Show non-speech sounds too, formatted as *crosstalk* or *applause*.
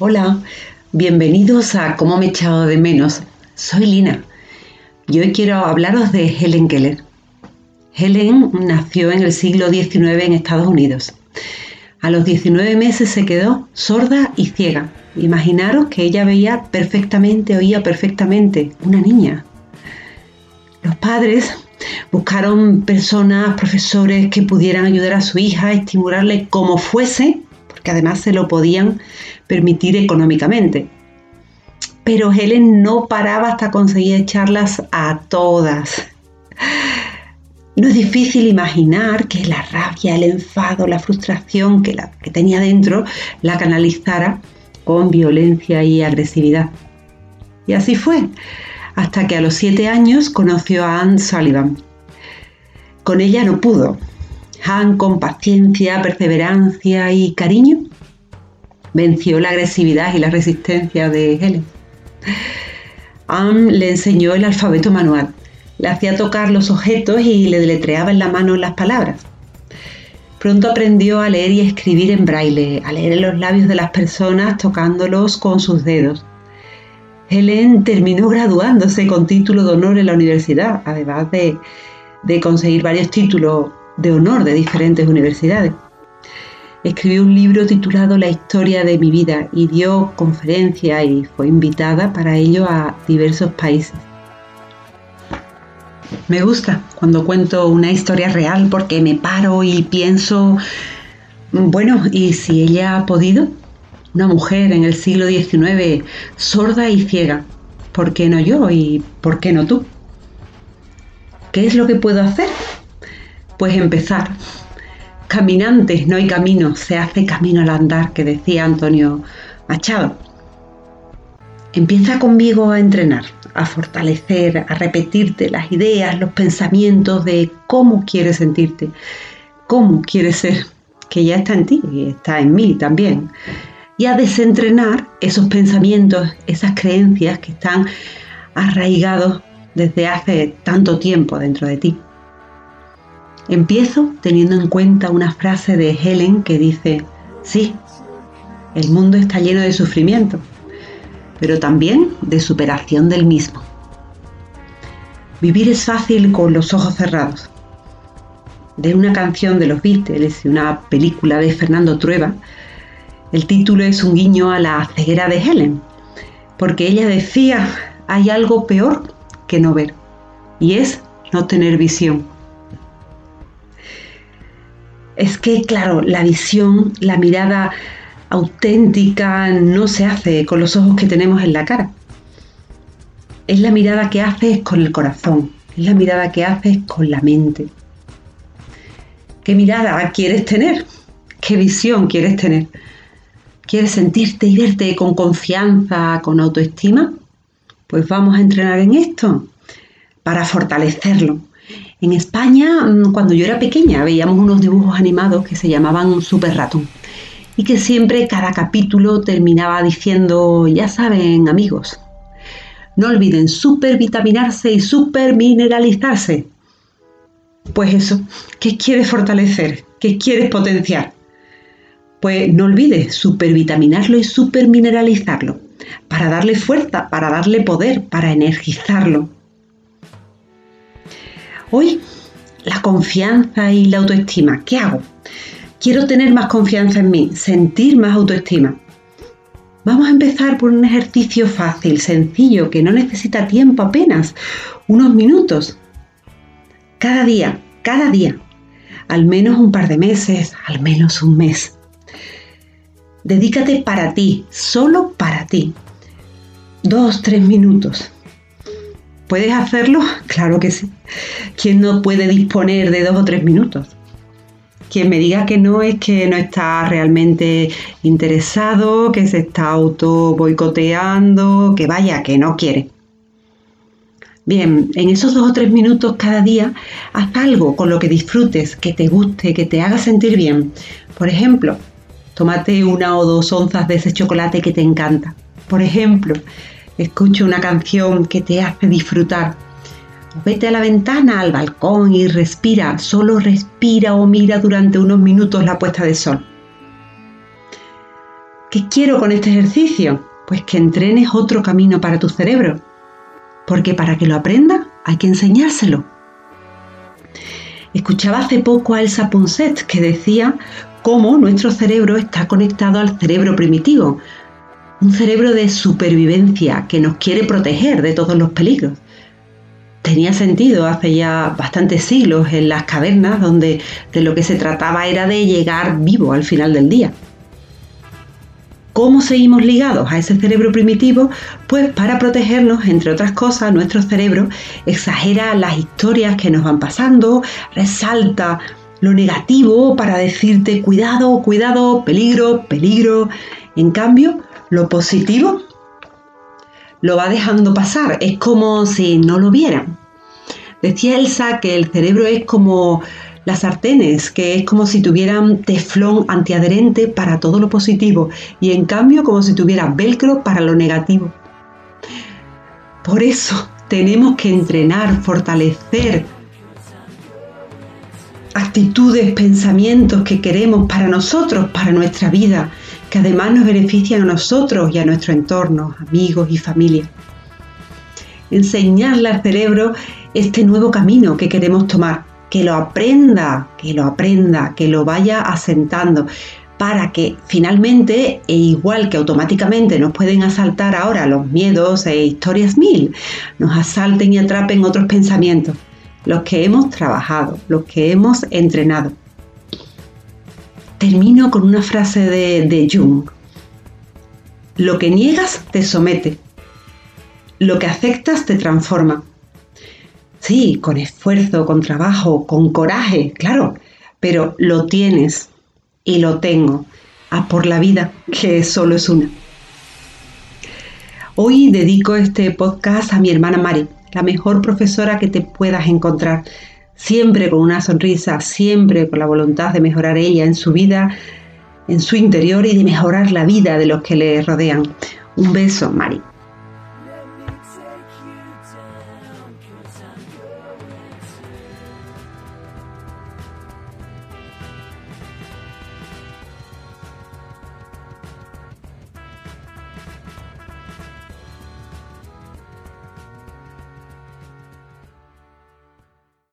Hola, bienvenidos a Cómo me he echado de menos. Soy Lina y hoy quiero hablaros de Helen Keller. Helen nació en el siglo XIX en Estados Unidos. A los 19 meses se quedó sorda y ciega. Imaginaros que ella veía perfectamente, oía perfectamente, una niña. Los padres buscaron personas, profesores que pudieran ayudar a su hija, estimularle como fuese, porque además se lo podían permitir económicamente. Pero Helen no paraba hasta conseguir echarlas a todas. No es difícil imaginar que la rabia, el enfado, la frustración que, que tenía dentro la canalizara con violencia y agresividad. Y así fue, hasta que a los siete años conoció a Anne Sullivan. Con ella no pudo. Anne, con paciencia, perseverancia y cariño, venció la agresividad y la resistencia de Helen. Anne le enseñó el alfabeto manual, le hacía tocar los objetos y le deletreaba en la mano las palabras. Pronto aprendió a leer y escribir en braille, a leer en los labios de las personas tocándolos con sus dedos. Helen terminó graduándose con título de honor en la universidad, además de, de conseguir varios títulos de honor de diferentes universidades. Escribió un libro titulado La historia de mi vida y dio conferencias y fue invitada para ello a diversos países. Me gusta cuando cuento una historia real porque me paro y pienso, bueno, ¿y si ella ha podido? Una mujer en el siglo XIX, sorda y ciega. ¿Por qué no yo y por qué no tú? ¿Qué es lo que puedo hacer? Pues empezar, caminantes no hay camino, se hace camino al andar, que decía Antonio Machado. Empieza conmigo a entrenar, a fortalecer, a repetirte las ideas, los pensamientos de cómo quieres sentirte, cómo quieres ser, que ya está en ti y está en mí también. Y a desentrenar esos pensamientos, esas creencias que están arraigados desde hace tanto tiempo dentro de ti. Empiezo teniendo en cuenta una frase de Helen que dice, sí, el mundo está lleno de sufrimiento, pero también de superación del mismo. Vivir es fácil con los ojos cerrados. De una canción de los Beatles y una película de Fernando Trueba, el título es un guiño a la ceguera de Helen, porque ella decía, hay algo peor que no ver, y es no tener visión es que, claro, la visión, la mirada auténtica no se hace con los ojos que tenemos en la cara. Es la mirada que haces con el corazón, es la mirada que haces con la mente. ¿Qué mirada quieres tener? ¿Qué visión quieres tener? ¿Quieres sentirte y verte con confianza, con autoestima? Pues vamos a entrenar en esto para fortalecerlo, en España, mm, cuando yo era pequeña, veíamos unos dibujos animados que se llamaban Super Ratón y que siempre cada capítulo terminaba diciendo, ya saben amigos, no olviden supervitaminarse y supermineralizarse. Pues eso, ¿qué quieres fortalecer? ¿Qué quieres potenciar? Pues no olvides supervitaminarlo y supermineralizarlo para darle fuerza, para darle poder, para energizarlo. Hoy, la confianza y la autoestima. ¿Qué hago? Quiero tener más confianza en mí, sentir más autoestima. Vamos a empezar por un ejercicio fácil, sencillo, que no necesita tiempo apenas, unos minutos. Cada día, cada día, al menos un par de meses, al menos un mes. Dedícate para ti, solo para ti. Dos, tres minutos. ¿Puedes hacerlo? *laughs* Claro que sí. ¿Quién no puede disponer de dos o tres minutos? Quien me diga que no es que no está realmente interesado, que se está auto boicoteando, que vaya, que no quiere. Bien, en esos dos o tres minutos cada día, haz algo con lo que disfrutes, que te guste, que te haga sentir bien. Por ejemplo, tómate una o dos onzas de ese chocolate que te encanta. Por ejemplo, Escucha una canción que te hace disfrutar. Vete a la ventana, al balcón y respira. Solo respira o mira durante unos minutos la puesta de sol. ¿Qué quiero con este ejercicio? Pues que entrenes otro camino para tu cerebro. Porque para que lo aprenda hay que enseñárselo. Escuchaba hace poco a Elsa Ponset que decía cómo nuestro cerebro está conectado al cerebro primitivo, un cerebro de supervivencia que nos quiere proteger de todos los peligros. Tenía sentido hace ya bastantes siglos en las cavernas donde de lo que se trataba era de llegar vivo al final del día. ¿Cómo seguimos ligados a ese cerebro primitivo? Pues para protegernos, entre otras cosas, nuestro cerebro exagera las historias que nos van pasando, resalta lo negativo para decirte cuidado, cuidado, peligro, peligro. En cambio, lo positivo lo va dejando pasar, es como si no lo vieran. Decía Elsa que el cerebro es como las sartenes, que es como si tuvieran teflón antiadherente para todo lo positivo y en cambio como si tuviera velcro para lo negativo. Por eso tenemos que entrenar, fortalecer actitudes, pensamientos que queremos para nosotros, para nuestra vida, que además nos benefician a nosotros y a nuestro entorno, amigos y familia. Enseñarle al cerebro este nuevo camino que queremos tomar que lo aprenda, que lo aprenda, que lo vaya asentando, para que finalmente, e igual que automáticamente nos pueden asaltar ahora los miedos e historias mil, nos asalten y atrapen otros pensamientos, los que hemos trabajado, los que hemos entrenado. Termino con una frase de, de Jung. Lo que niegas te somete, lo que aceptas te transforma. Sí, con esfuerzo, con trabajo, con coraje, claro, pero lo tienes y lo tengo. A por la vida, que solo es una. Hoy dedico este podcast a mi hermana Mari, la mejor profesora que te puedas encontrar, siempre con una sonrisa, siempre con la voluntad de mejorar ella en su vida, en su interior y de mejorar la vida de los que le rodean. Un beso, Mari.